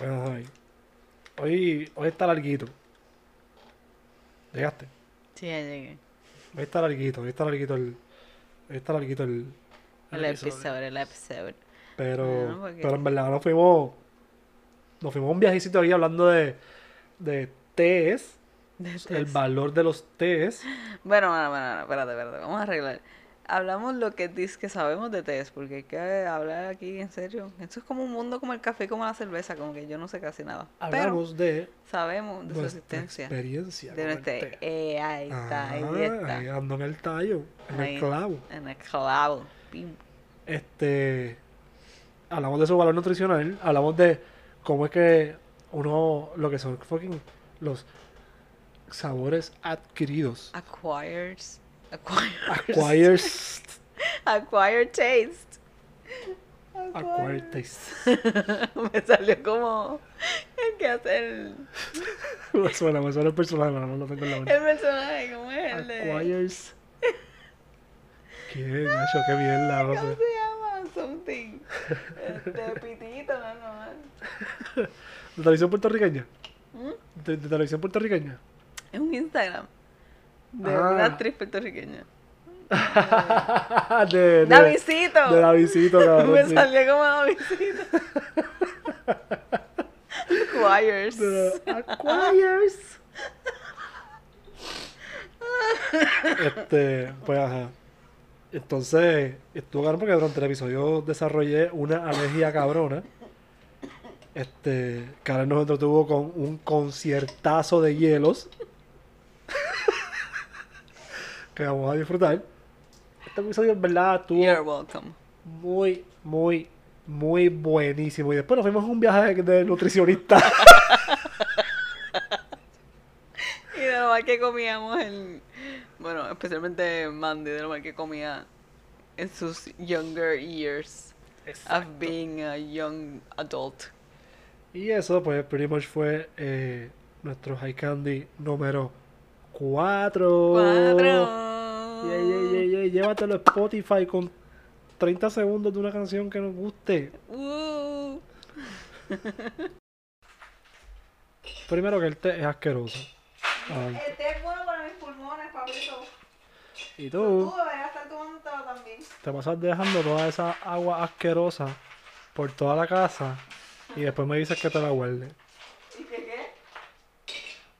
Ay. Hoy, hoy está larguito. ¿Llegaste? Sí, ya llegué. Hoy está larguito, hoy está larguito el. Hoy está larguito el. El episodio, el episodio. Pero, porque- pero en verdad nos fuimos. Nos fuimos a un viajecito ahí hablando de. de tés. El valor de los tés. Bueno, bueno, bueno, espérate, espérate, vamos a arreglar. Hablamos lo que dice que sabemos de test, porque hay que hablar aquí en serio. Esto es como un mundo como el café como la cerveza, como que yo no sé casi nada. Pero Hablamos de sabemos de su existencia. experiencia. De nuestra... Eh, ahí está, ahí Ah, está. ahí ando en el tallo, en Ahí. el clavo. En el clavo. Pim. Este. Hablamos de su valor nutricional. Hablamos de cómo es que uno. Lo que son fucking. Los sabores adquiridos. Acquires. Acquires. Acquires. Acquired taste. Acquired taste. Me salió como el que hace el, Me suena, me suena el personaje, pero no lo tengo en la mente. el personaje, como es el de... Acquires. ¿Qué, Nacho? Qué bien la ¿Cómo se llama? Something. Este, pitito, no, no. ¿De televisión puertorriqueña? ¿Mm? ¿De, de televisión puertorriqueña? Es un Instagram de Ah. una actriz puertorriqueña. de, de, ¡Davidcito! de Davidcito, cabrón. Me sí. salió como Davidcito. Acquires. Acquires. este, pues ajá. Entonces, estuvo cabrón porque durante el episodio desarrollé una alergia cabrona. Este, Karen nos entretuvo con un conciertazo de hielos que vamos a disfrutar. Este episodio en verdad estuvo muy, muy, muy buenísimo. Y después nos fuimos a un viaje de nutricionista. y de lo mal que comíamos el... Bueno, especialmente Mandy, de lo mal que comía en sus younger years. Exacto. Of being a young adult. Y eso, pues, pretty much fue eh, nuestro High Candy número 4. 4. Llévatelo a Spotify con 30 segundos de una canción que nos guste. Uh. Primero que el té es asqueroso. Ay. El té es bueno para mis pulmones, papito. Y Tú tú deberías estar tomándotelo también. te pasas dejando toda esa agua asquerosa por toda la casa y después me dices que te la guarde.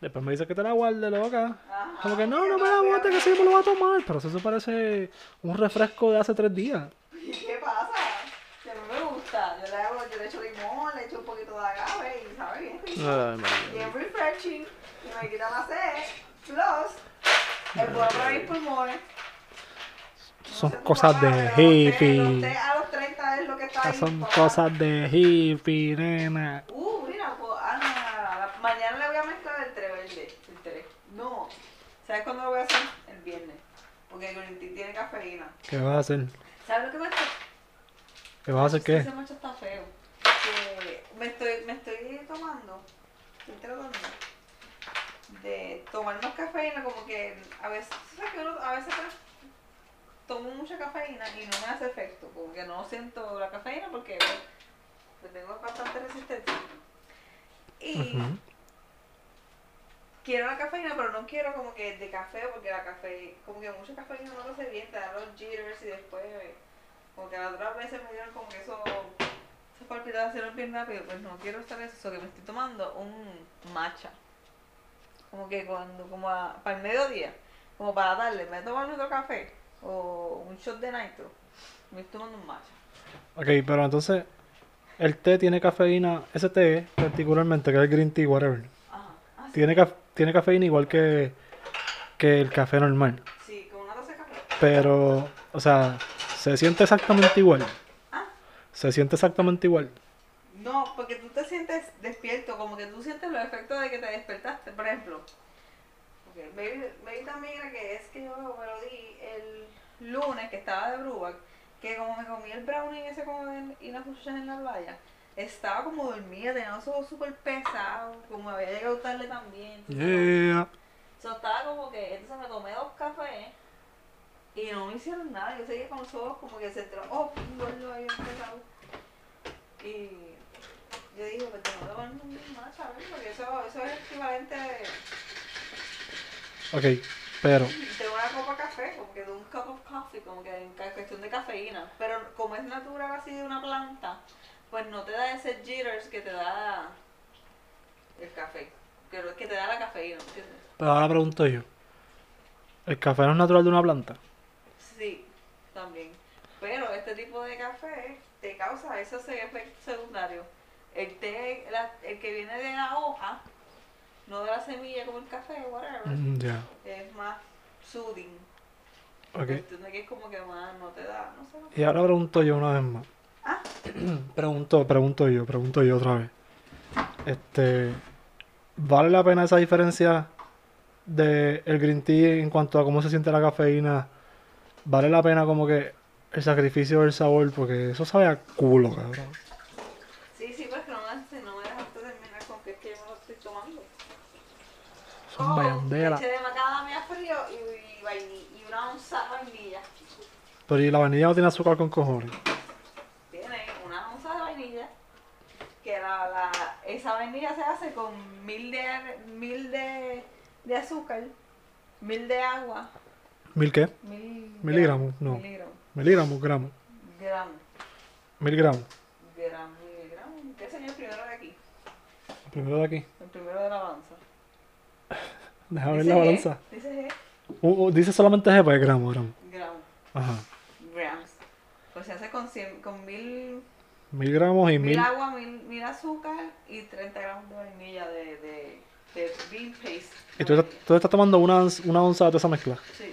Después me dices que te la guarde, loca. Ajá. Como que no, no me la bote, que sí me lo va a tomar. Pero eso parece un refresco de hace tres días. ¿Y qué pasa? Que mí me gusta. Yo le, hago, yo le echo limón, le echo un poquito de agave y sabe bien rico. Bien refreshing. Y me quita la sed. Plus, es bueno para mis pulmones. No Son sé cosas de hippie. Los té a los 30 es lo que está ahí. Son papá. cosas de hippie, nena. Uh, mira, pues, ah, no, no, no, no, mañana le voy a mezclar el té verde. El té. No. ¿Sabes cuándo lo voy a hacer? El viernes. Porque el green tea tiene cafeína. ¿Qué vas a hacer? ¿Sabes lo que me está? ¿Qué vas a hacer qué? Ese macho está feo. Que me estoy, me estoy tomando, estoy tratando de tomar más cafeína, como que a veces, ¿sabes que uno- a veces tomo mucha cafeína y no me hace efecto, como que no siento la cafeína porque pues, pues, tengo bastante resistencia. Y Ujú. Quiero la cafeína, pero no quiero como que de café, porque la café, como que mucha cafeína no lo hace bien, te da los jitters y después, como que las otras veces me dieron como que eso, esas palpitaciones bien rápido, pues no quiero estar eso, so que me estoy tomando un matcha. Como que cuando, como a- para el mediodía, como para darle, me tomo otro café o un shot de nitro, me estoy tomando un matcha. Ok, pero entonces, el té tiene cafeína, ese té particularmente, que es el green tea, whatever, ah, tiene, tiene cafeína igual que, que el café normal. sí, con una taza de café. Pero, o sea, se siente exactamente igual. Ah. Se siente exactamente igual. No, porque tú te sientes despierto, como que tú sientes los efectos de que te despertaste, por ejemplo. Okay. Maybe también era que es que yo me lo di el lunes que estaba de Brubac, que como me comí el brownie ese como en- y las chuchas en la playa, estaba como dormida, tenía los ojos súper pesados, como había llegado tarde también. Yeah. So, estaba como que, entonces me tomé dos cafés y no me hicieron nada. Yo seguía con los ojos como que se entró, oh, un gordo ahí empezado. Y yo dije, pues tengo que tomar saber, porque eso, eso es equivalente de, Ok, pero. de una copa de café, como que de un cup of coffee, como que en cuestión de cafeína. Pero como es natural así de una planta, pues no te da ese jitters que te da el café, que, te da la cafeína, ¿entiendes? Pero ahora pregunto yo. ¿El café no es natural de una planta? Sí, también. Pero este tipo de café te causa esos efectos secundarios. El té, la- el que viene de la hoja, no de la semilla como el café, whatever, Mm, es más soothing. Ok. Cuestión de que es como que más no te da, no sé. Y ahora pregunto yo una vez más. Ah. pregunto, pregunto yo, pregunto yo otra vez. Este. ¿Vale la pena esa diferencia de el green tea en cuanto a cómo se siente la cafeína? ¿Vale la pena como que el sacrificio del sabor? Porque eso sabe a culo, cabrón. Sí, sí, pero es que no me, no me dejaste terminar con que es que yo me lo estoy tomando. Son bayandera. leche de macadamia frío y, y, y una onza de vainilla. Pero y la vainilla no tiene azúcar con cojones. Tiene una onza de vainilla. Que la, la, esa vainilla se hace con mil de, mil de, de azúcar, mil de agua, ¿Mil qué? mil Miligramos, no. Miligramos. Miligramos, gramos. Gramos. Mil gramos. Gramos, miligramos. ¿Qué señor el primero de aquí? Primero de aquí. El primero de la balanza. Déjame ver la G, balanza. Dice G. Uh, uh, dice solamente G, pues gramos, gramos. Gramos. Ajá. Grams. Pues se hace con, cien, con mil, Mil gramos y mil mil. agua, mil, mil azúcar y 30 gramos de vainilla de, de, de bean paste. Y tú, estás- tú estás tomando una, una onza de esa mezcla. Sí.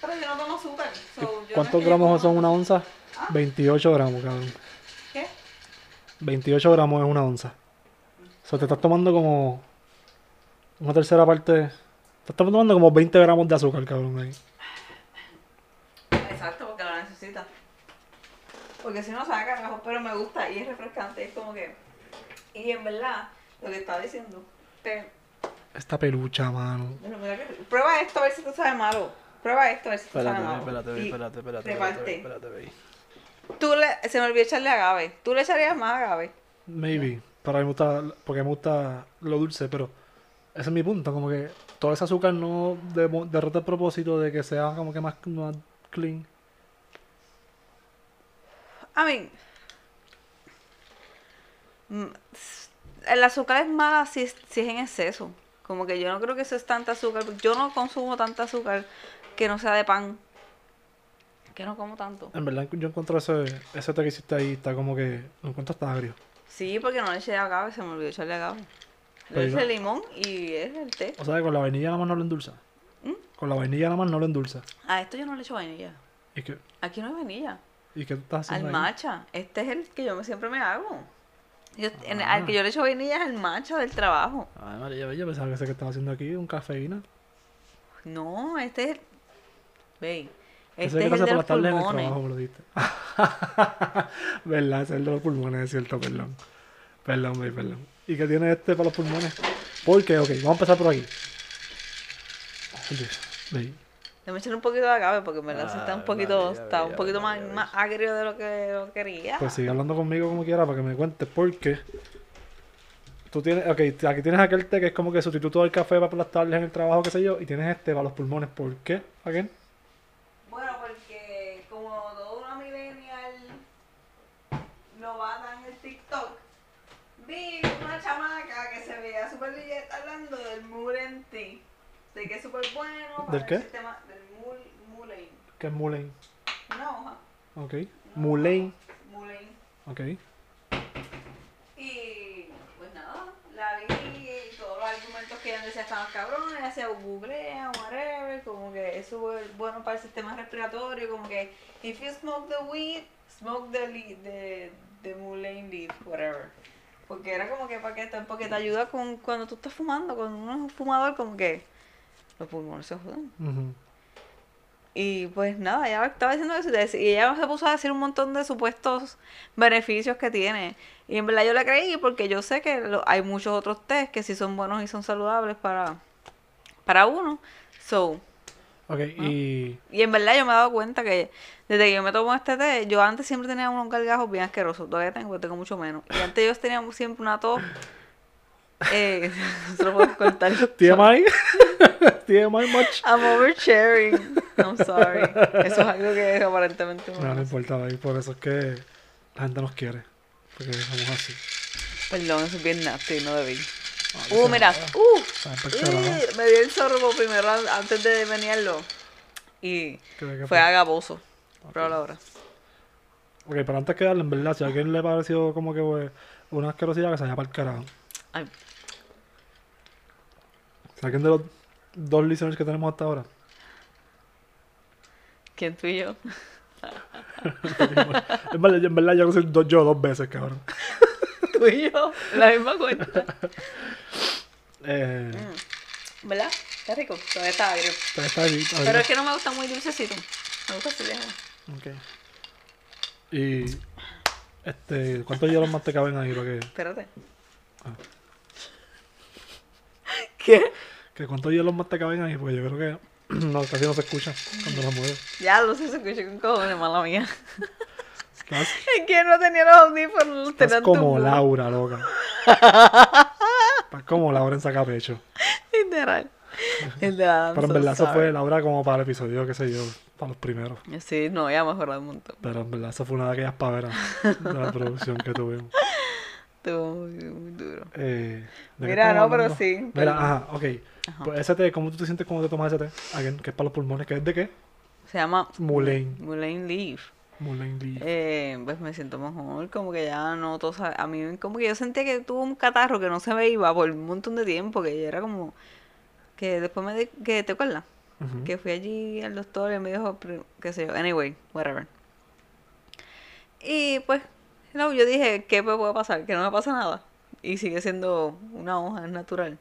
Pero yo no tomo azúcar. so, no ¿Cuántos yo gramos son una onza? Ah. 28 gramos, cabrón. ¿Qué? 28 gramos es una onza. O sea, te estás tomando como una tercera parte. Te estás tomando como 20 gramos de azúcar, cabrón. Ahí. Exacto, porque la necesita. Porque si no sabe carajo, pero me gusta y es refrescante. Es como que. Y en verdad, lo que estaba diciendo. Te, Esta pelucha, mano. Bueno, mira que- Prueba esto a ver si tú sabes malo. Prueba esto a ver si tú sabes Espérate, malo. espérate, Y espérate, espérate, te espérate, parte. espérate, espérate. Tú le, se me olvidó echarle agave. ¿Tú le echarías más agave? Maybe. Pero a mí me gusta, porque me gusta lo dulce, pero ese es mi punto. Como que todo ese azúcar no de- derrota el propósito de que sea como que más, más clean. I mean, mm, el azúcar es mala si, es- si es en exceso. Como que yo no creo que eso es tanta azúcar. Yo no consumo tanta azúcar que no sea de pan. Que no como tanto. En verdad, yo encuentro ese, ese té que hiciste ahí, está como que. Lo encuentro hasta agrio. Sí, porque no le eché agave, se me olvidó echarle agave. Le eché limón y es el té. O sea, que con la vainilla nada más no lo endulza. ¿Mm? Con la vainilla nada más no lo endulza. A esto yo no le echo vainilla. ¿Y qué, Aquí no hay vainilla. Y qué tú estás Al haciendo ahí? matcha. Este es el que yo siempre me hago. Yo- en- Ah. al que yo le echo vainilla es el matcha del trabajo. Ay, María, yo pensaba que ese que estaba haciendo aquí, un cafeína. No, este es el. Ve. Este que es el de por los tarde en el pulmones. trabajo, me lo diste. ¿Verdad? Ese es el de los pulmones, es cierto, perdón. Perdón, baby, perdón. ¿Y qué tiene este para los pulmones? Porque, ok, vamos a empezar por aquí. Baby. Déjame echar un poquito de agave porque en verdad sí está un Ay, poquito, está un poquito más, más agrio de lo que lo quería. Pues sigue hablando conmigo como quiera para que me cuentes porque tú tienes, ok, t- aquí tienes aquel té que es como que sustituto del café para las tardes en el trabajo, qué sé yo, y tienes este para los pulmones. ¿Por qué? Again? Bueno, porque como toda una millennial novata en el TikTok, vi una chamaca que se veía súper billeta hablando del Tea. De que es súper bueno para ¿Del el qué? sistema. ¿Qué es Mulane? Una hoja. Ok. Mulane. Mullen. Ok. Y pues nada, la vi y todos los argumentos que ella decía estaban cabrones, ella se googlea, whatever, como que eso es bueno para el sistema respiratorio, como que if you smoke the weed, smoke the the, the mullein leaf, whatever. Porque era como que para que porque te ayuda con cuando tú estás fumando, cuando uno es un fumador, como que los pulmones se jodan. Ujú. Y pues nada, ella estaba diciendo eso y ella se puso a decir un montón de supuestos beneficios que tiene. Y en verdad yo le creí porque yo sé que lo- hay muchos otros test que sí son buenos y son saludables para, para uno. So, Ok, y. Y en verdad yo me he dado cuenta que desde que yo me tomo este té, yo antes siempre tenía unos gargajos bien asquerosos. Todavía tengo, pero tengo mucho menos. Y antes yo tenía siempre una tos. Eh, se lo puedo cortar. TMI. TMI much. I'm oversharing. I'm sorry. Eso es algo que aparentemente No, no importa, baby, por eso es que la gente nos quiere. Porque somos así. Perdón, eso es bien nasty, no debí. Ah, Uh, mira. Uh, uh, me dio el sorbo primero an- antes de venirlo. Y ¿Qué- qué fue agaboso. Ok. Pero ahora. Ok, pero antes que darle, en verdad, si a alguien le pareció como que pues, una asquerosidad, que se vaya para el carajo. Ay, Si alguien de los dos listeners que tenemos hasta ahora. ¿quién tú y yo? en, verdad, en verdad, yo lo soy do- yo dos veces, cabrón. Tú y yo. La misma cuenta. Eh, ¿Verdad? Qué rico. Todavía está agrio. pero está está ahí. Pero es que no me gusta muy dulcecito. Me gusta así. Ok. Y. Este, ¿cuántos hielos más te caben ahí? Para que, Espérate. Ah. ¿Qué? Que ¿Cuántos hielos más te caben ahí? Porque yo creo que no, casi no se escucha cuando la mueves. Ya sé, se escucha con cojones, mala mía. Estás, Es que no tenía los audífonos, los estás como. Laura, loca. Estás como Laura en sacapecho. Literal. Literal. I'm Pero en so verdad eso fue Laura como para el episodio, qué sé yo, para los primeros. Sí, no, ya mejorado un montón. Pero en verdad eso fue una de aquellas paveras de la producción que tuvimos. Estuvo muy, muy duro. Eh, ¿de Mira, no, pero hablando? sí, Mira, perdón. ajá, ok. Ajá. Pues ese té, ¿cómo tú te sientes cuando te tomas ese té? Again, que es para los pulmones, ¿que es de qué? Se llama Mulane. Mulane Leaf. Mulane Leaf. Eh, pues me siento mejor, como que ya no tosa. A mí, como que yo sentía que tuve un catarro que no se me iba por un montón de tiempo, que era como. Que después me. di- que ¿Te acuerdas? Que fui allí al doctor y me dijo, qué sé yo, anyway, whatever. Y pues, no, yo dije, ¿qué me puede pasar? Que no me pasa nada. Y sigue siendo una hoja, es natural.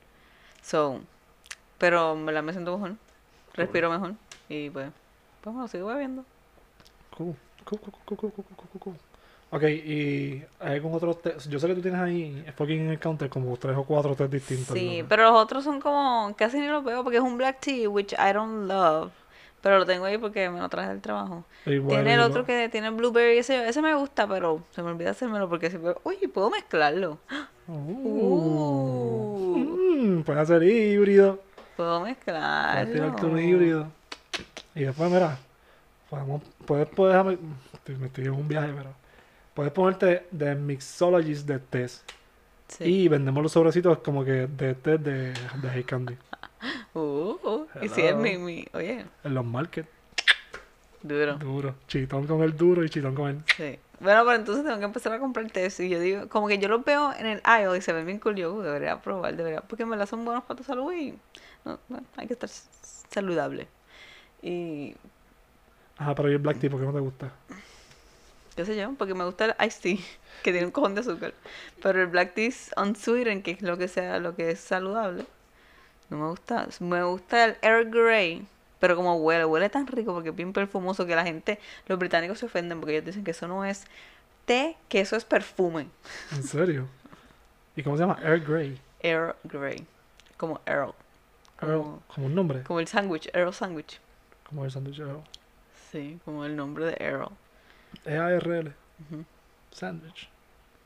So, pero en verdad me siento mejor, respiro mejor. Y pues, pues bueno, sigo bebiendo. Cool. Cool, cool, cool, cool, cool, cool, cool, cool. Ok, y hay algún otro té. Yo sé que tú tienes ahí, fucking en el counter, como tres o cuatro tés distintos. Sí, ¿no? pero los otros son como, casi ni los veo porque es un black tea, which I don't love. Pero lo tengo ahí porque me lo traje del trabajo. Tiene el otro que tiene blueberry, ese, ese me gusta, pero se me olvida hacérmelo porque siempre, uy, puedo mezclarlo. Uh. Uh. Mm, puede hacer híbrido. Puedo mezclarlo. tirarte un híbrido. Y después, mira, podemos, puedes, puedes, me estoy en un viaje, pero puedes ponerte de mixologist de test. Sí. Y vendemos los sobrecitos como que de test de, de Hey Candy. Uh, uh, y si es mi, mi, oye, En los markets, duro. duro. Chitón con el duro y chitón con el. Sí. Bueno, pero entonces tengo que empezar a comprar test. Y yo digo, como que yo los veo en el aisle y se ven bien cool. Yo "Uh, debería probar, debería. Porque en verdad son buenos para tu salud y no, hay que estar saludable. Y Ajá, pero ¿y el black tea por qué no te gusta? qué sé yo, porque me gusta el iced tea, que tiene un cojón de azúcar. Pero el black tea es unsweetened, que es lo que sea, lo que es saludable. No me gusta. Me gusta el Earl Grey. Pero como huele, huele tan rico porque es bien perfumoso que la gente, los británicos se ofenden porque ellos dicen que eso no es té, que eso es perfume. ¿En serio? ¿Y cómo se llama? Earl Grey. Earl Grey. Como Earl. Earl, Como, un nombre. como el sándwich, Earl Sandwich. Como el sándwich Earl. Sí, como el nombre de Earl. E-A-R-L. Sandwich.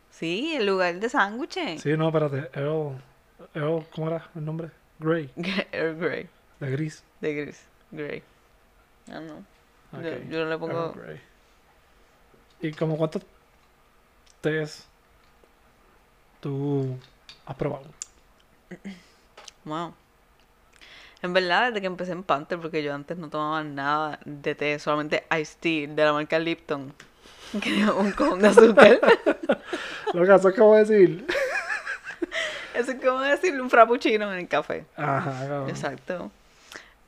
Sí, el lugar de sándwiches. Sí, no, espérate. Earl, Earl, ¿cómo era el nombre? Grey. Earl Grey. De gris. De gris. Grey. Ah, no. Yo- yo le pongo- Earl Grey. ¿Y como cuántos tés tú has probado? Wow. En verdad, desde que empecé en Panther, porque yo antes no tomaba nada de té, solamente iced tea de la marca Lipton. Que un cojón de azúcar. Lo que eso es como decir. Eso es como decirle un frappuccino en el café. Ajá, cabrón. Exacto.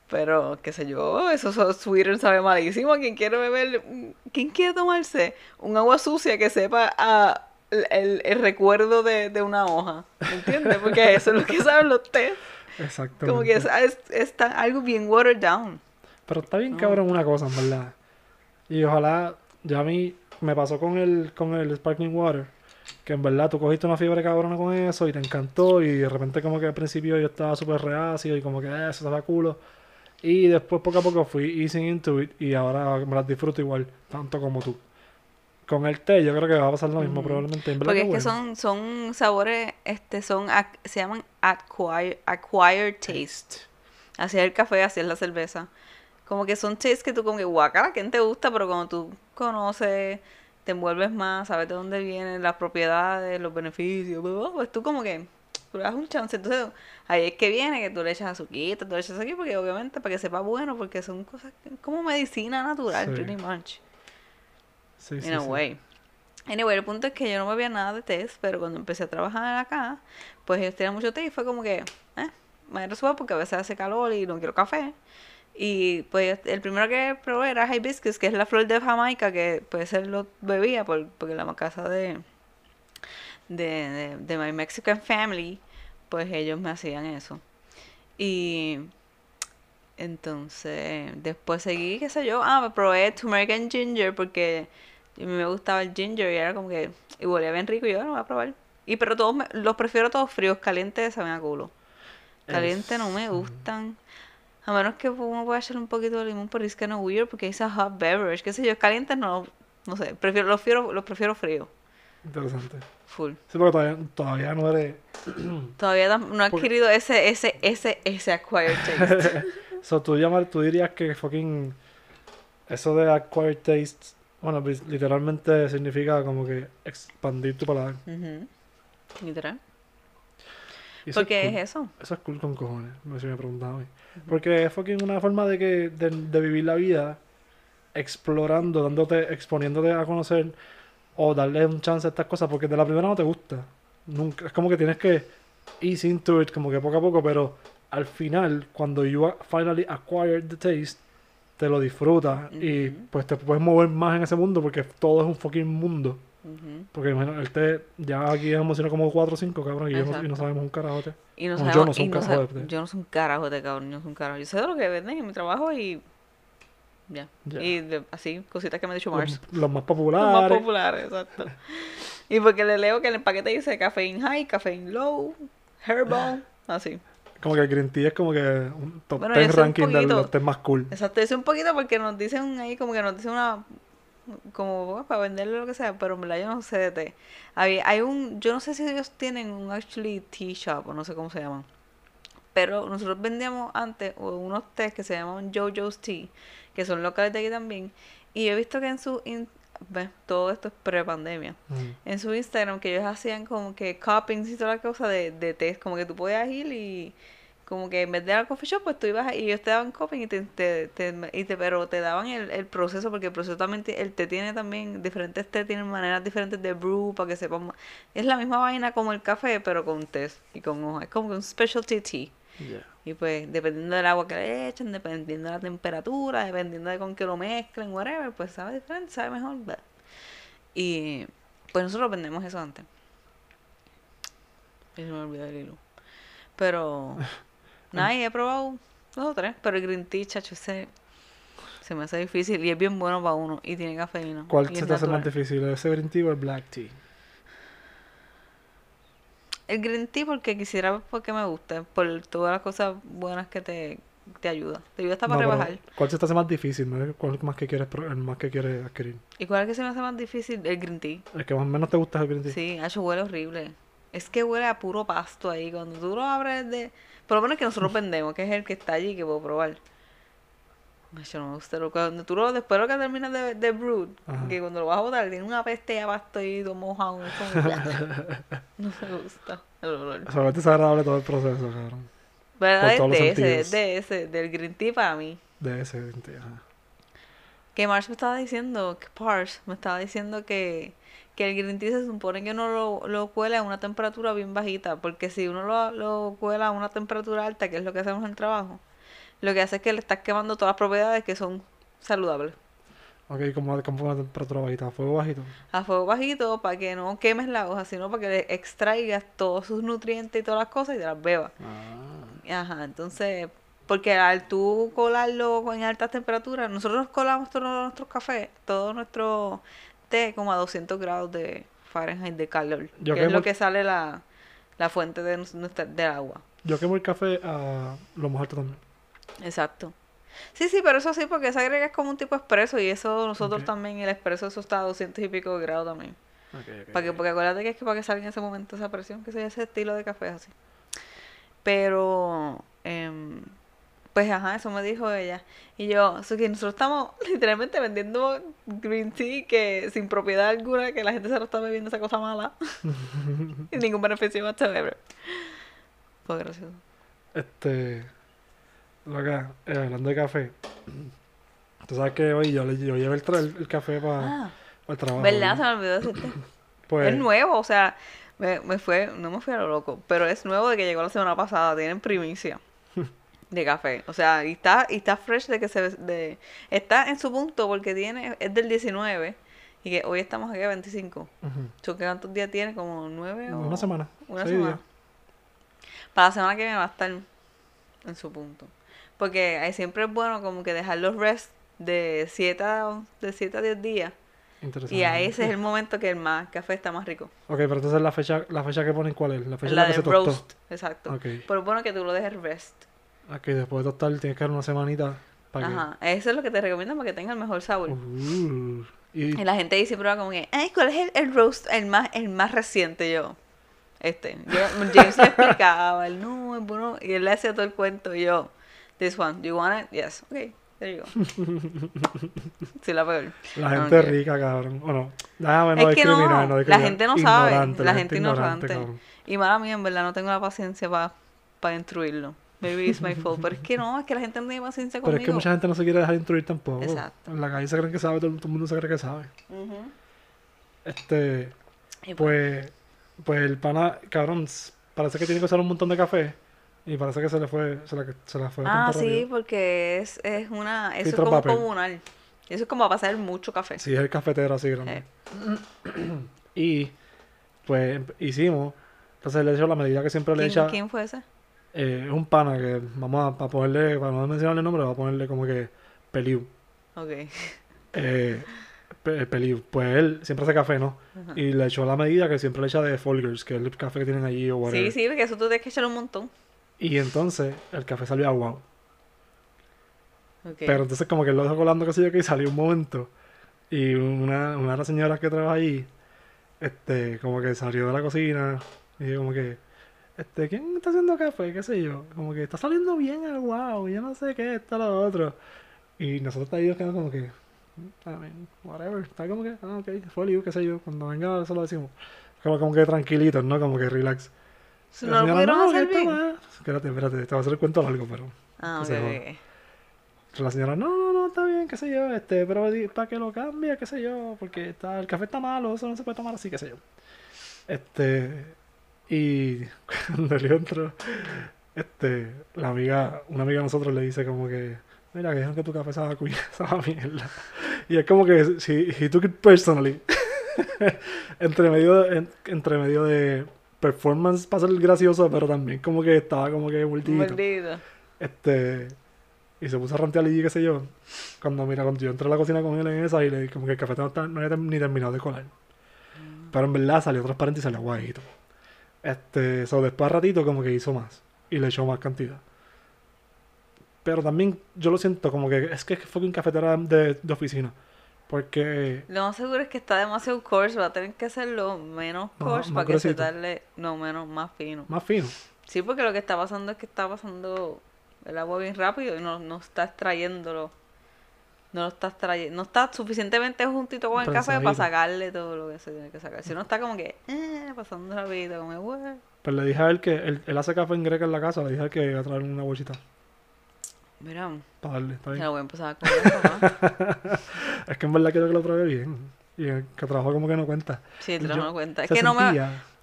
Pero, qué sé yo, eso so- sweeter sabe malísimo. ¿Quién quiere beber? ¿Quién quiere tomarse un agua sucia que sepa a el, el recuerdo de, de una hoja? ¿Me entiendes? Porque eso es lo que saben los té. Exactamente. Como que es, es- está algo bien watered down. Pero está bien cabrón una cosa, en verdad. Y ojalá, ya a mí me pasó con el, con el Sparkling Water, que en verdad tú cogiste una fiebre cabrona con eso y te encantó y de repente como que al principio yo estaba súper reacio y como que "Eh, eso estaba culo. Y después poco a poco fui easing into it y ahora me las disfruto igual, tanto como tú. Con el té yo creo que va a pasar lo mismo Ujú. probablemente. En Porque es que bueno. son, son sabores, este, son, se llaman acquired, acquired taste. Así es el café, así es la cerveza. Como que son tastes que tú como que guacala, ¿quién te gusta? Pero cuando tú conoces, te envuelves más, sabes de dónde vienen las propiedades, los beneficios, pues tú como que tú le das un chance. Entonces, ahí es que viene que tú le echas azuquita, tú le echas aquí, porque obviamente para que sepa bueno, porque son cosas como medicina natural, Sí. pretty much Sí, sí, in a way. Anyway, el punto es que yo no bebía nada de té, pero cuando empecé a trabajar acá, pues ellos tenían mucho té y fue como que, eh, me resuelvo porque a veces hace calor y no quiero café. Y pues el primero que probé era hibiscus, que es la flor de Jamaica, que pues él lo bebía por, porque la casa de, de, de, de my Mexican family, pues ellos me hacían eso. Y entonces después seguí, qué sé yo, ah, me probé turmeric and ginger porque a mí me gustaba el ginger y era como que, y olía bien rico y yo, "Ah, lo voy a probar. Y pero todos me- los prefiero todos fríos, calientes saben a culo. Calientes no me gustan. A menos que uno pueda echarle un poquito de limón, pero es que no weird porque es a hot beverage, qué sé yo, calientes no, no sé, prefiero, los prefiero, los prefiero fríos, Interesante. Full. Sí, porque todavía, todavía no eres. Todavía no he Porque- adquirido ese, ese, ese, ese acquired taste. so, tú, llamar, tú dirías que fucking. Eso de acquired taste. Bueno, literalmente significa como que expandir tu paladar. Ujú. Literal. Y eso Porque es, cool. es eso. Eso es cool con cojones, me si me preguntas hoy. Porque es fucking una forma de que de, de vivir la vida explorando, dándote, exponiéndote a conocer o darle un chance a estas cosas, porque de la primera no te gusta. Nunca, es como que tienes que ease into it, como que poco a poco, pero al final, cuando you finally acquire the taste, te lo disfrutas y pues te puedes mover más en ese mundo porque todo es un fucking mundo. Ujú. Porque imagino, el té, ya aquí hemos mencionado como 4 o 5, cabrón, y, yo no- y no Exacto. sabemos un carajo de té. Y no No, yo sabemos, no soy un carajo de té. yo no soy un carajo de cabrón, yo no soy un carajo. Yo sé de lo que venden en mi trabajo y ya. Y de- así, cositas que me ha dicho Los, Mars. los más Los populares. más populares, exacto. y porque le leo que en el paquete dice caffeine high, caffeine low, herbal, así. Como que el Green Tea es como que un top Bueno, 10 yo sé un ranking de los tés más cool. Exacto, dice un poquito porque nos dicen ahí como que nos dicen una como para venderle lo que sea, pero en verdad yo no sé de té. Hay, hay un, yo no sé si ellos tienen un actually tea shop o no sé cómo se llaman. Pero nosotros vendíamos antes unos tés que se llaman JoJo's Tea, que son locales de aquí también. Y he visto que en su, in- todo esto es pre-pandemia. Mm. En su Instagram que ellos hacían como que cuppings y toda la cosa de, de té, como que tú podías ir y como que en vez de ir al coffee shop, pues tú ibas y ellos te daban cupping y te, te, te- y te- pero te daban el, el proceso, porque el proceso también, el té tiene también, diferentes té tienen maneras diferentes de brew para que sepan. Es la misma vaina como el café, pero con té y con hoja. Es como que un specialty tea. Yeah. Y pues dependiendo del agua que le echen, dependiendo de la temperatura, dependiendo de con qué lo mezclen, whatever, pues sabe diferente, sabe mejor. Y pues nosotros vendemos eso antes. Y se me olvidó el hilo. Pero nada, y he probado dos o tres, pero el green tea, chacho, ese se me hace difícil y es bien bueno para uno y tiene cafeína. ¿Cuál se te hace más difícil? ¿Ese Green Tea o el Black Tea? El green tea porque quisiera porque me gusta, por todas las cosas buenas que te, te ayuda. Te ayuda hasta para No, rebajar. ¿Cuál se te hace más difícil? ¿no? ¿Cuál más que quieres, el más que quieres adquirir? ¿Y cuál es que se me hace más difícil? El green tea. El que más o menos te gusta es el Green Tea. Sí, hecho huele horrible. Es que huele a puro pasto ahí. Cuando tú lo abres de... Por lo menos que nosotros vendemos, que es el que está allí que puedo probar. Macho, no me gusta. lo- Cuando tú lo, después lo que terminas de, de brood, Ajá. que cuando lo vas a botar, tiene una peste a todo mojado. no me gusta el olor. Solamente es agradable todo el proceso, cabrón. ¿Verdad? Es de ese, es de ese, del green tea para mí. De ese Green Tea. ajá. Que Marsh me estaba diciendo, que Parsh me estaba diciendo que, que el green tea se supone que uno lo, lo cuela a una temperatura bien bajita, porque si uno lo, lo cuela a una temperatura alta, que es lo que hacemos en el trabajo, lo que hace es que le estás quemando todas las propiedades que son saludables. Ok, como como una temperatura bajita, fuego bajito. A fuego bajito para que no quemes la hoja, sino para que le extraigas todos sus nutrientes y todas las cosas y te las bebas. Ah. Ajá, entonces, porque al tú colarlo en altas temperaturas, nosotros colamos todos nuestros cafés, todo nuestro té como a 200 grados de Fahrenheit de calor, Yo que es lo que sale la, la fuente de, del agua. Yo quemo el café a lo más alto también. Exacto. Sí, sí, pero eso sí, porque esa agrega es como un tipo expreso y eso nosotros también, el expreso, eso está a 200 y pico de grado también. Para que, porque acuérdate que es que para que salga en ese momento esa presión, que sea ese estilo de café así. Pero, em, pues ajá, eso me dijo ella. Y yo, so que nosotros estamos literalmente vendiendo green tea que sin propiedad alguna, que la gente se lo está bebiendo esa cosa mala. y ningún beneficio whatsoever. Pues gracioso. Este. Loca, eh, hablando de café. Tú sabes que hoy yo, le- yo llevé el, tra- el café para Ah, el trabajo. ¿verdad? Se me olvidó decirte. Pues, Es nuevo, o sea, me, me fue, no me fui a lo loco, pero es nuevo de que llegó la semana pasada, tienen primicia de café. O sea, y está, y está fresh de que se de, está en su punto porque tiene, es del 19 y que hoy estamos aquí a 25. ujú, So, ¿qué ¿Cuántos días tiene? ¿Como nueve o una semana. Una seis semana. días. Para la semana que viene va a estar en su punto. Porque siempre es bueno como que dejar los rest de 7 a, de 7 a 10 días. Interesante. Y ahí ese es el momento que el más café está más rico. Ok, pero entonces la fecha, la fecha que ponen, ¿cuál es? La fecha La la que de se tostó. roast, exacto. Ok. Pero es bueno que tú lo dejes rest. Ok, después de tostar tienes que dar una semanita para que. Ajá, eso es lo que te recomiendo para que tenga el mejor sabor. Uh, y Y la gente siempre va como que, ay, ¿cuál es el, el roast, el más, el más reciente yo? Este, yo, James le explicaba, no, es bueno, y él le hacía todo el cuento, y yo, this one, do you want it? Yes, okay, there you go. Sí, la peor. la No, gente rica, cabrón. Bueno, déjame no Es que no, discriminar, no la gente no sabe, Ignorante, la gente ignorante. cabrón. Y mala mía, en verdad, no tengo la paciencia para instruirlo. Maybe it's my fault, pero es que no, es que la gente no tiene paciencia Pero conmigo. es que mucha gente no se quiere dejar instruir tampoco. Exacto. En la calle se creen que sabe, todo, el mundo se cree que sabe. Ujú. Este, Y pues, pues el pana, cabrón, parece que tiene que usar un montón de café. Y parece que se le fue, se le, se le fue Ah, sí, rápido. porque es, es una, eso es como papel. comunal. Eso es como a pasar mucho café. Sí, es el cafetero así grande. Eh, Y, pues, hicimos. Entonces le echó la medida que siempre le ¿Quién, echa. quién fue ese? eh, es un pana que vamos a, para ponerle, para no mencionarle el nombre, vamos a ponerle como que Peliu. Ok. Eh, Pe- Peliu. Pues él siempre hace café, ¿no? Y le echó la medida que siempre le echa de Folgers, que es el café que tienen allí o whatever. Sí, sí, porque eso tú tienes que echarle un montón. Y entonces el café salió aguado. Ok. Pero entonces como que lo dejó colando, qué sé yo, que salió un momento. Y una, una de las señoras que trabaja allí, este, como que salió de la cocina y como que, este, ¿quién está haciendo café? ¿Qué sé yo? Como que está saliendo bien aguado, yo no sé qué, esto, lo otro. Y nosotros ahí nos quedamos como que, I mean, whatever, está como que, ah, ok, fue qué sé yo, cuando venga eso lo decimos. Como, como que tranquilitos, ¿no? Como que relax. Si no lo pudieron "No, hacer bien. mal". Espérate, espérate, te voy a hacer el cuento largo, pero... Ah, ok, se joda. ok. Pero la señora, no, no, no, está bien, qué sé yo, este, pero para que lo cambie, qué sé yo, porque está, el café está malo, eso no se puede tomar así, qué sé yo. Este, y cuando yo entro, este, la amiga, una amiga de nosotros le dice como que, mira, que dijeron que tu café sabe a cuya, sabe a mierda. Y es como que, si he took it personally, entre medio, en- entre medio de performance para ser gracioso, pero también como que estaba como que. Maldito. Este. Y se puso a rantear allí, qué sé yo. Cuando, mira, cuando yo entré a la cocina con él en esa y le dije como que el café no, está- no había ni terminado de colar. Pero en verdad salió transparente y salió guayito. Este, so, después a ratito como que hizo más. Y le echó más cantidad. Pero también yo lo siento como que es que fue un cafetera de, de oficina. Porque Lo más seguro es que está demasiado coarse, va a tener que hacerlo menos coarse para que se darle, no, menos, más fino. más fino. Sí, porque lo que está pasando es que está pasando el agua bien rápido y no, no está extrayéndolo. No lo está extrayendo, no está suficientemente juntito con el café para sacarle todo lo que se tiene que sacar. Si no está como que, eh, pasando rápido, como, "What?". Pero le dije a él que él, él hace café en greca en la casa. Le dije a él que iba a traer una bolsita. Mira, Para darle, está bien. ya voy a empezar a comer. Es que en verdad quiero que lo pruebe bien. Y el que trabajo como que no cuenta. Sí, lo yo- doy cuenta. Es que no me,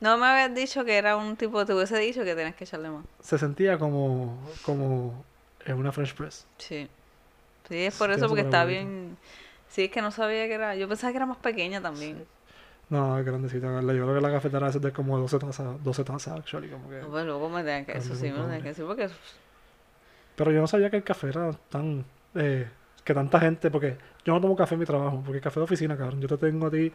no me habías dicho que era un tipo, te hubiese dicho que tenías que echarle más. se sentía como, como en una French press. Sí. Sí, es por eso, porque está bonito. bien. Sí, es que no sabía que era. Yo pensaba que era más pequeña también. No, es grandecita. Yo creo que la cafetera es de como 12 tazas, 12 tazas, actually. Como que... No, Pues luego me tenían que. Eso sí, me tenían que decir porque. Pero yo no sabía que el café era tan... eh, que tanta gente... Porque yo no tomo café en mi trabajo. Porque café de oficina, cabrón. Yo te tengo a ti...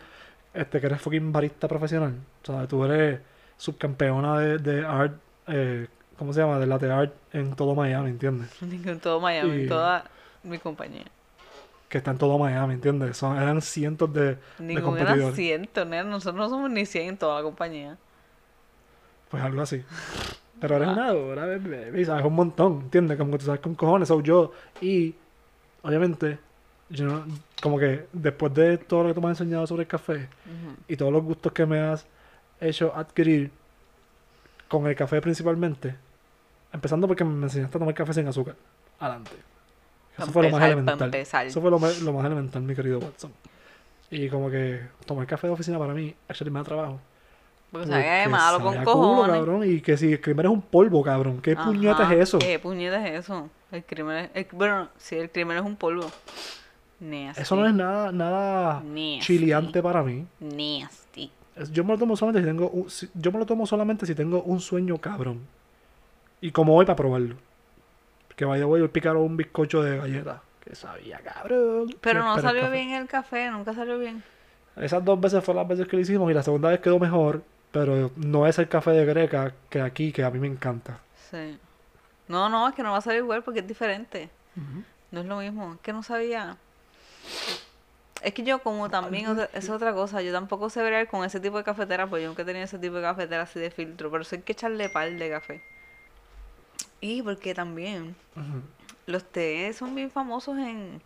Este, que eres fucking barista profesional. O sea, tú eres subcampeona de, de art... Eh, ¿Cómo se llama? De latte art en todo Miami, ¿entiendes? En todo Miami, Y- toda. Mi compañía. Que está en todo Miami, ¿entiendes? Son, eran cientos de, de Ninguno era competidores. ciento, nena. Nosotros no somos ni 100 en toda la compañía. Pues algo así. Pero eres una dura, bebé, sabes un montón, ¿entiendes? Como que tú sabes con cojones, so yo. Y, obviamente, yo no- como que después de todo lo que tú me has enseñado sobre el café y todos los gustos que me has hecho adquirir con el café principalmente, empezando porque me enseñaste a tomar café sin azúcar. Adelante. Eso fue lo más elemental. Eso fue lo más elemental, mi querido Watson. Y como que tomar café de oficina para mí, actually me da trabajo. Porque sabe Porque malo con a culo, cojones. cabrón, y que si el crimen es un polvo, cabrón. ¿Qué Ajá, puñeta es eso? ¿Qué puñeta es eso? El crimen es... el- bueno, sí, el crimen es un polvo. Nasty. Eso no es nada, nada Nasty. chileante para mí. Nasty. Yo me lo tomo solamente si tengo un, si- yo me lo tomo solamente si tengo un sueño cabrón. Y como hoy para probarlo. Que vaya voy a picar un bizcocho de galleta. Que sabía, cabrón. Pero no el salió café. bien el café, nunca salió bien. Esas dos veces fueron las veces que lo hicimos y la segunda vez quedó mejor. Pero no es el café de Greca que aquí, que a mí me encanta. Sí. No, no, es que no va a salir igual porque es diferente. No es lo mismo. Es que no sabía. Es que yo como también, otra- esa es otra cosa, yo tampoco sé bregar con ese tipo de cafetera, pues yo nunca he tenido ese tipo de cafetera así de filtro, pero sí hay que echarle par de café. Y porque también los tés son bien famosos en,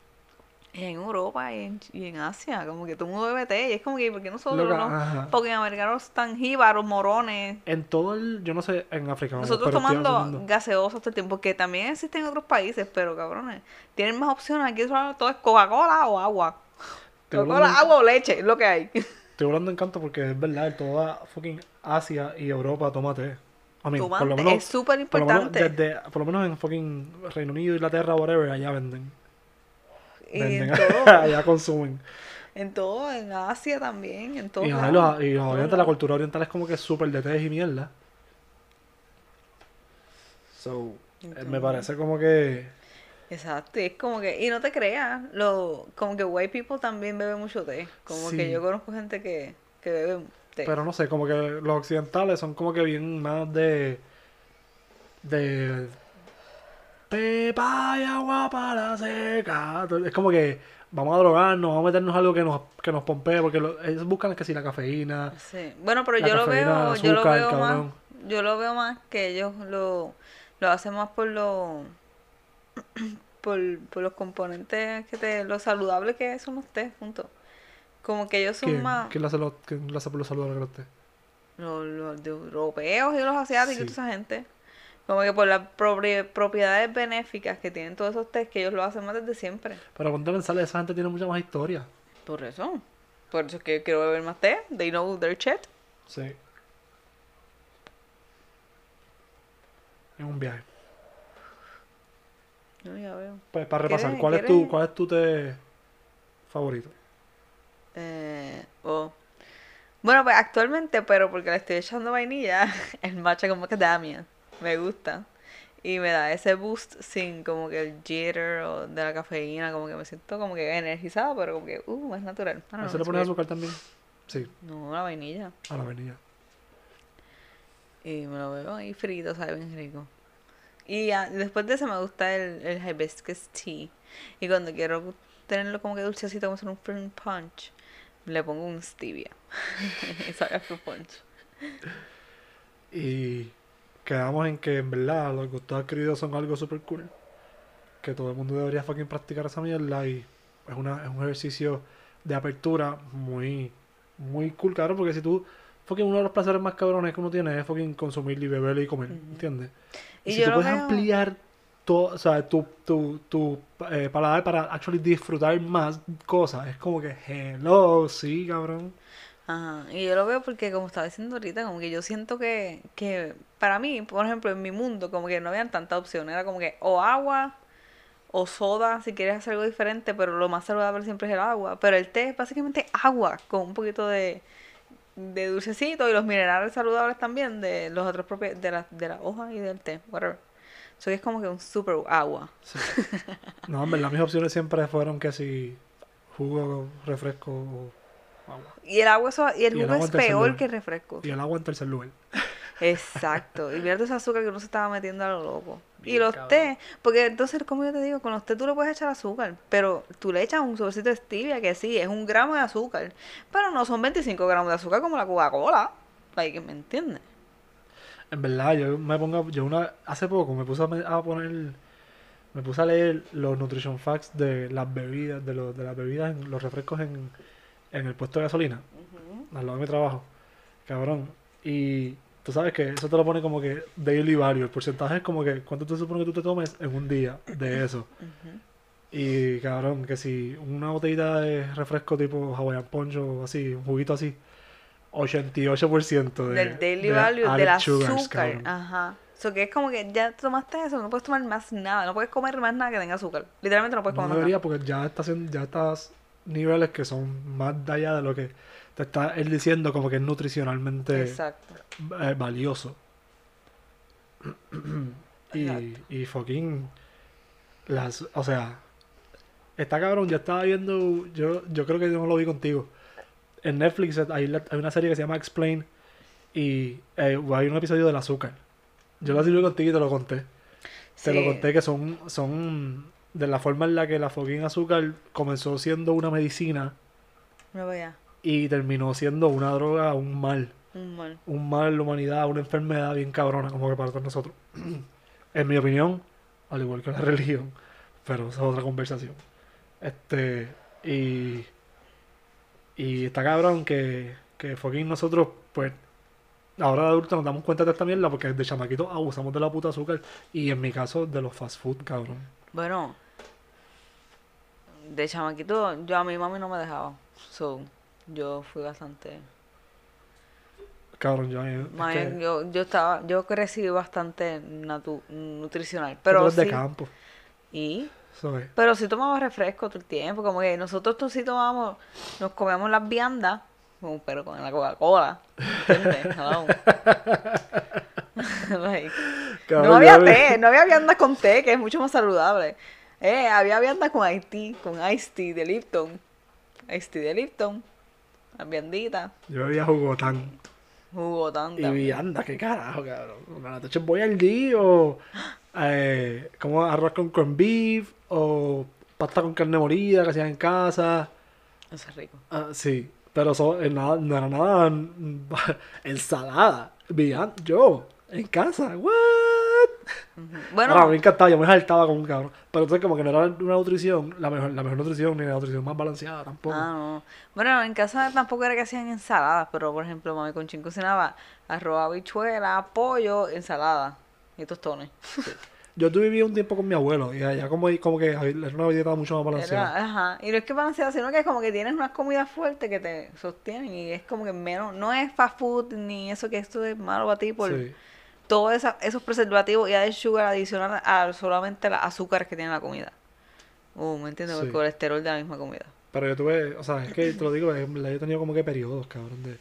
en Europa y en, y en Asia, como que todo el mundo bebe té, y es como que, ¿por qué nosotros Loca, no? Porque en americanos están jíbaros, morones, En todo el, yo no sé, en África. nosotros tomando asumiendo. gaseosas todo el tiempo, que también existen en otros países, pero cabrones, tienen más opciones. Aquí solo todo es Coca-Cola o agua. Coca-Cola, agua o leche, es lo que hay. estoy hablando en canto porque es verdad, en toda fucking Asia y Europa toma té. A mí, por lo menos, es súper importante. por lo menos en fucking Reino Unido, Inglaterra, whatever, allá venden. Y en Venden, todo, allá consumen. en todo, en Asia también, en todos Y, los- y los orientales, la cultura oriental es como que súper de té y mierda. So, eh, me Entonces- parece como que. Exacto, y es como que, y no te creas, lo, como que white people también beben mucho té. Como que Sí. yo conozco gente que, que bebe té. Pero no sé, como que los occidentales son como que bien más de. de. Pepa y agua para seca. Es como que vamos a drogarnos, vamos a meternos algo que nos, que nos pompee, porque lo- ellos buscan que si la cafeína. Sí. Bueno, pero yo lo veo, yo lo veo más, yo lo veo más que ellos lo, lo hacen más por lo por, por los componentes que te, lo saludable que son los té, punto. Como que ellos son ¿Quién, más quién le hace los, quién le hace por los saludos a los té? los, los europeos y los asiáticos y toda esa gente. Como que por las propiedades benéficas que tienen todos esos tés que ellos lo hacen más desde siempre. Pero cuando pensar, esa gente tiene mucha más historia. Por eso. Por eso es que quiero beber más té. They know their shit. Sí. En un viaje. No, ya veo. Pues para repasar, ¿Quieres- ¿cuál es tu, cuál es tu té favorito? Eh, oh. Bueno, pues actualmente, pero porque le estoy echando vainilla, el matcha con macadamia. Me gusta. Y me da ese boost sin como que el jitter o de la cafeína, como que me siento como que energizada, pero como que, uh, es natural. I don't ¿A know, ese le pones azúcar también? Sí, No, la vainilla. a la vainilla. Y me lo veo ahí frito, sabe bien rico. Y ah, después de eso me gusta el, el hibiscus tea. Y cuando quiero tenerlo como que dulcecito, como hacer un fruit punch, le pongo un stevia. y sabe a fruit punch. Y quedamos en que en verdad los gustos adquiridos son algo super cool. Que todo el mundo debería fucking practicar esa mierda y es, una, es un ejercicio de apertura muy, muy cool, cabrón, porque si tú, fucking uno de los placeres más cabrones que uno tiene es fucking consumir y beber y comer. ¿entiendes? Y, Y si tú puedes veo- ampliar todo, o sea, tu, tu, tu eh, paladar para actually disfrutar más cosas, es como que, hello, sí, cabrón. Ajá, y yo lo veo porque como estaba diciendo ahorita, como que yo siento que, que para mí, por ejemplo, en mi mundo, como que no habían tantas opciones, era como que o agua o soda si quieres hacer algo diferente, pero lo más saludable siempre es el agua, pero el té es básicamente agua con un poquito de, de dulcecito y los minerales saludables también de los otros propios de la, de la hoja y del té, whatever. So que es como que un super agua. No, en verdad, mis opciones siempre fueron que si jugo, refresco o agua. Y el agua eso- y el Y el jugo es peor que el refresco. Y el agua en tercer lugar. Exacto. Y mira ese azúcar que uno se estaba metiendo a lo loco. y los té, porque entonces, como yo te digo, con los té tú le puedes echar azúcar, pero tú le echas un sobrecito de stevia que sí, es un gramo de azúcar, pero no son 25 gramos de azúcar como la Coca-Cola. Like, ¿me entiendes? En verdad, yo me pongo, yo una, hace poco me puse a poner, me puse a leer los nutrition facts de las bebidas, de, los, de las bebidas, en, los refrescos en, en el puesto de gasolina, al lado de mi trabajo, cabrón. Y tú sabes que eso te lo pone como que daily value, el porcentaje es como que cuánto te supone que tú te tomes en un día de eso. Y cabrón, que si una botellita de refresco tipo Hawaiian Punch o así, un juguito así, 88% de, Del daily de value, del azúcar. sugars. Ajá. So que es como que ya tomaste eso, no puedes tomar más nada, no puedes comer más nada que tenga azúcar. Literalmente no puedes No comer más debería nada. porque ya está haciendo, ya estás niveles que son más de allá de lo que te está él diciendo como que es nutricionalmente eh, valioso. y, Exacto. y fucking las, o sea, está cabrón, yo estaba viendo, yo, yo creo que yo no lo vi contigo. En Netflix hay, la- hay una serie que se llama Explain y eh, hay un episodio del azúcar. Yo lo vi contigo y te lo conté. Te lo conté que son, son de la forma en la que la fucking azúcar comenzó siendo una medicina No y terminó siendo una droga, un mal. Un mal. Un mal la humanidad, una enfermedad bien cabrona como que para todos nosotros. en mi opinión, al igual que la religión, pero esa es otra conversación. Este, y, y está cabrón que, que fucking nosotros, pues, ahora de adultos nos damos cuenta de esta mierda porque de chamaquitos abusamos de la puta azúcar y en mi caso de los fast food, cabrón. Bueno, de chamaquito, yo a mi mami no me dejaba. So, yo fui bastante. Cabrón, yo, es Mami, que yo, yo estaba, yo crecí bastante natu- nutricional. Pero de campo, Y, ¿sabes? pero sí tomamos refresco todo el tiempo. Como que nosotros tú sí tomamos, nos comíamos las viandas, pero con la Coca-Cola. Like, no había té, no había viandas con té, que es mucho más saludable. Eh, había viandas con Ice tea, con Ice tea de Lipton. Ice tea de Lipton. Las vianditas. Yo bebía jugotán. Jugo Y tanta. vi, anda, qué carajo, cabrón. Una noche voy al día o eh, como arroz con corned beef o pasta con carne molida que hacían en casa. Eso es rico. Ah, sí, pero eso, eh, nada, no era nada ensalada. Vi, ah, yo en casa, what? Bueno, Bueno, me encantaba, yo me saltaba como un cabrón. Pero entonces como que no era una nutrición, la mejor, la mejor nutrición ni la nutrición más balanceada tampoco. ah, no. Bueno, en casa tampoco era que hacían ensaladas, pero por ejemplo, mami con chin cocinaba arroz, habichuela, pollo, ensalada y tostones. Yo tuve viví un tiempo con mi abuelo y allá como, como que era una dieta mucho más balanceada. Era- ajá. Y no es que balanceada, sino que es como que tienes unas comidas fuertes que te sostienen y es como que menos, no es fast food ni eso que esto es malo para ti por Sí. Todos esos preservativos y added sugar adicional a solamente las azúcares que tiene la comida. Uh, ¿me entiendes? Sí. El colesterol de la misma comida. Pero yo tuve, o sea, es que te lo digo, yo he tenido como que periodos, cabrón, de,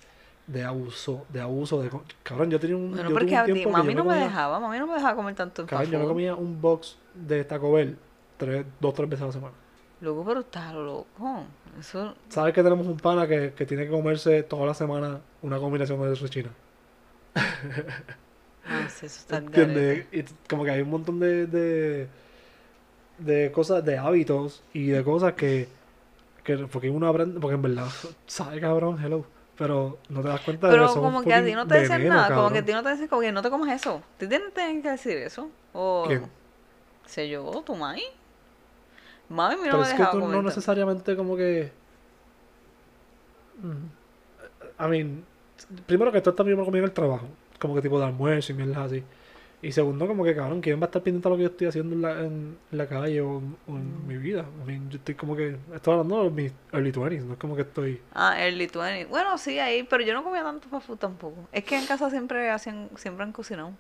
de abuso, de abuso, de... Cabrón, yo tenía un, Bueno, yo porque tuve a un ti- tiempo que mami yo no me comía- dejaba, mami no me dejaba comer tanto en Cabrón, yo me comía un box de Taco Bell tres, dos, tres veces a la semana. Loco, pero estás loco. Eso, ¿Sabes que tenemos un pana que, que tiene que comerse toda la semana una combinación de eso china? no sé, eso está ¿Entiendes? como que hay un montón de, de, de cosas, de hábitos y de cosas que, que porque uno aprende, porque en verdad, sabe cabrón, hello, pero no te das cuenta de Pero que son como que a ti no te dicen nada, como que a ti no te dicen como que no te comas eso. ¿Te tienen, que decir eso? O, ¿Quién? sé yo, tu mami. Mami no Pero me es que tú no necesariamente como que... Mm. I mean, primero que también me comí en el trabajo, como que tipo de almuerzo y mierdas así. Y segundo, como que cabrón, ¿quién va a estar pendiente a lo que yo estoy haciendo en la, en, en la calle o, o en mi vida? I mean, yo estoy como que, estoy hablando de mis early 20s, no es como que estoy... Ah, early 20. Bueno, sí, ahí, pero yo no comía tanto fast food tampoco. Es que en casa siempre hacían, siempre han cocinado.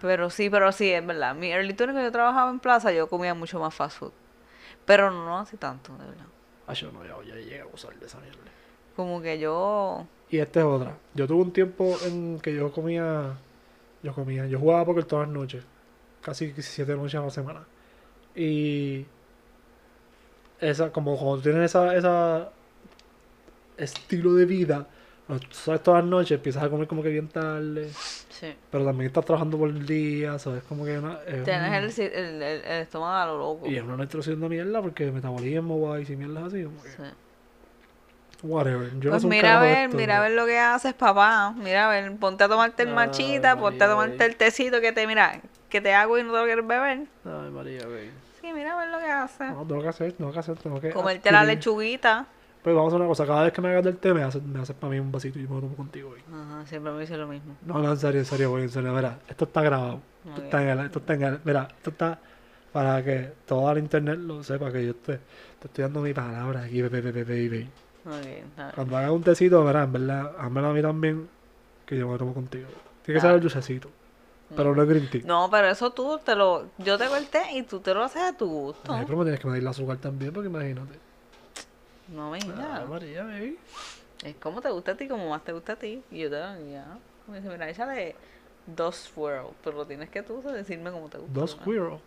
Pero sí, pero sí, es verdad. Mi early 20 que yo trabajaba en plaza, yo comía mucho más fast food. Pero no así tanto, de verdad. Ah, yo no, ya, ya llegué a usar de esa mierda. Como que yo... Y esta es otra. Yo tuve un tiempo en que yo comía. Yo comía. Yo jugaba póker todas las noches. Casi siete noches a la semana. Y. Esa, como cuando tienes esa, esa estilo de vida, ¿Sabes? Todas las noches empiezas a comer como que bien tarde. Sí. Pero también estás trabajando por el día, ¿sabes? Como que una, es Tienes un- el, el, el, estómago a lo loco. Y es una nutrición de mierda porque metabolismo, guay, y mierda así. Como que, Sí. Whatever. Yo Pues mira a ver, esto, mira a ver lo que haces, papá. Mira a ver, ponte a tomarte el Ay, machita, ponte a tomarte el tecito que te, mira, que te hago y no te lo quieres beber. Ay, María, güey. Sí, mira a ver lo que haces. No, tengo que hacer, tengo que hacer, tengo que. Comerte la adquirir. lechuguita. Pues vamos a hacer una cosa, cada vez que me hagas del té me haces, me haces para mí un vasito y yo me lo tomo contigo, güey. Ajá, siempre me dice lo mismo. No, no, en serio, en serio, güey, en serio. Mira, esto está grabado. Esto está en el, esto está en el, mira, esto está para que todo el internet lo sepa que yo te, te estoy dando mi palabra aquí, baby, baby, baby. Cuando hagas un tecito, verás, en verdad, házmelo a mí también, que yo me lo tomo contigo. Tiene que Ah. ser el dulcecito, pero no el green tea. No, pero eso tú te lo. Yo te corté y tú te lo haces a tu gusto. Ay, pero me tienes que medir el azúcar también, porque imagínate. No, Ah, mira. María, baby. Es como te gusta a ti, como más te gusta a ti. Y yo te ya. Me dice, mira, échale dos swirl. Pero tienes que tú decirme cómo te gusta. Dos squirrel.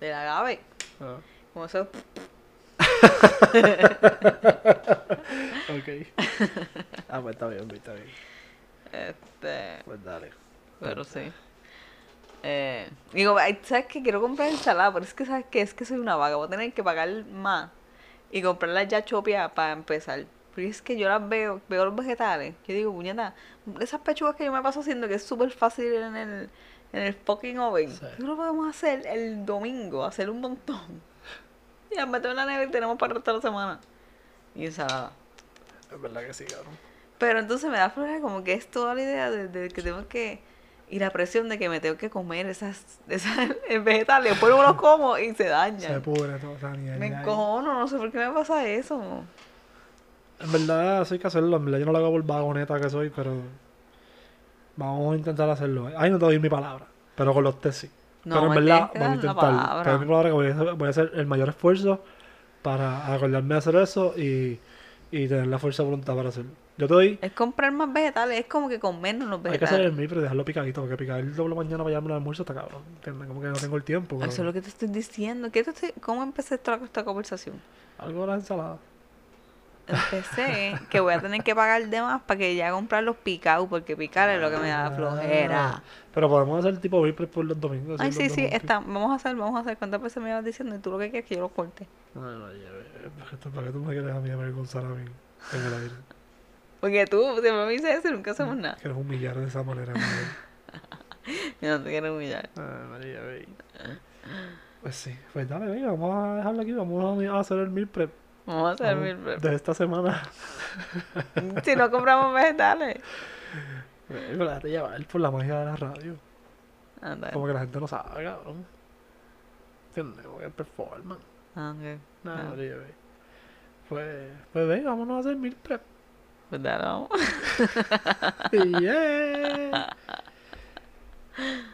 Del agave. Ah, Como eso. Ok. ah, pues está bien, está bien. Este. Pues dale. Pero sí. Eh, digo, ¿sabes qué? Quiero comprar ensalada, pero es que, ¿sabes qué? Es que soy una vaga. Voy a tener que pagar más y comprarlas ya chopiadas para empezar. Pero es que yo las veo, veo los vegetales. Yo digo, puñeta, esas pechugas que yo me paso haciendo, que es súper fácil en el, en el fucking oven. Sí. Yo lo podemos hacer el domingo, hacer un montón. Y las metemos en la nevera y tenemos para el resto de la semana. Y ensalada. Es verdad que sí, cabrón. Pero entonces me da flojera como que es toda la idea de, de que tengo que... Y la presión de que me tengo que comer esas, esas vegetales. Después no los como y se Se dañan. pudre esa mierda. Me encojono, no sé por qué me pasa eso. En verdad, eso hay que hacerlo. En verdad, yo no lo hago por vagoneta que soy, pero. Vamos a intentar hacerlo. Ahí no te doy mi palabra. Pero con los test sí. No, pero en verdad, vamos a. Te doy mi palabra que voy a, hacer, voy a hacer el mayor esfuerzo para acordarme de hacer eso y, y tener la fuerza de voluntad para hacerlo. Yo te doy. Es comprar más vegetales, es como que comernos los Hay que hacer el vegetales. mí, pero dejarlo picadito, porque picar el doble mañana para llevarme el almuerzo está cabrón. ¿entiendes? Como que no tengo el tiempo. Eso es lo que te estoy diciendo. ¿Qué te estoy- ¿Cómo empecé esta, esta conversación? Algo de la ensalada. Empecé que voy a tener que pagar de más para que ya comprar los picados, porque picar es lo que me da flojera. Ah, Pero podemos hacer tipo prep por los domingos. Ay, sí, sí, está, vamos a hacer, vamos a hacer. ¿Cuántas veces me ibas diciendo? Y tú lo que quieres es que yo los corte. No, no, ya, ¿para qué tú- ¿Para qué tú me quieres a mí avergonzar a mí en el aire? Porque tú siempre me dices eso y nunca hacemos nada. Quieres humillar de esa manera, María. Yo no te quiero humillar. Ay, María, ve. Pues sí, pues dale, venga, vamos a dejarlo aquí, vamos a hacer el meal prep Vamos a mil prep. de esta semana. Si no compramos vegetales. Déjate llevar por la magia de la radio. Anda. Como que la gente no sabe, cabrón. ¿Entiendes? Como que performance. Ah, ok. No, Ah. Pues, pues venga, vámonos a hacer meal prep. Pues dale, vamos. yeah.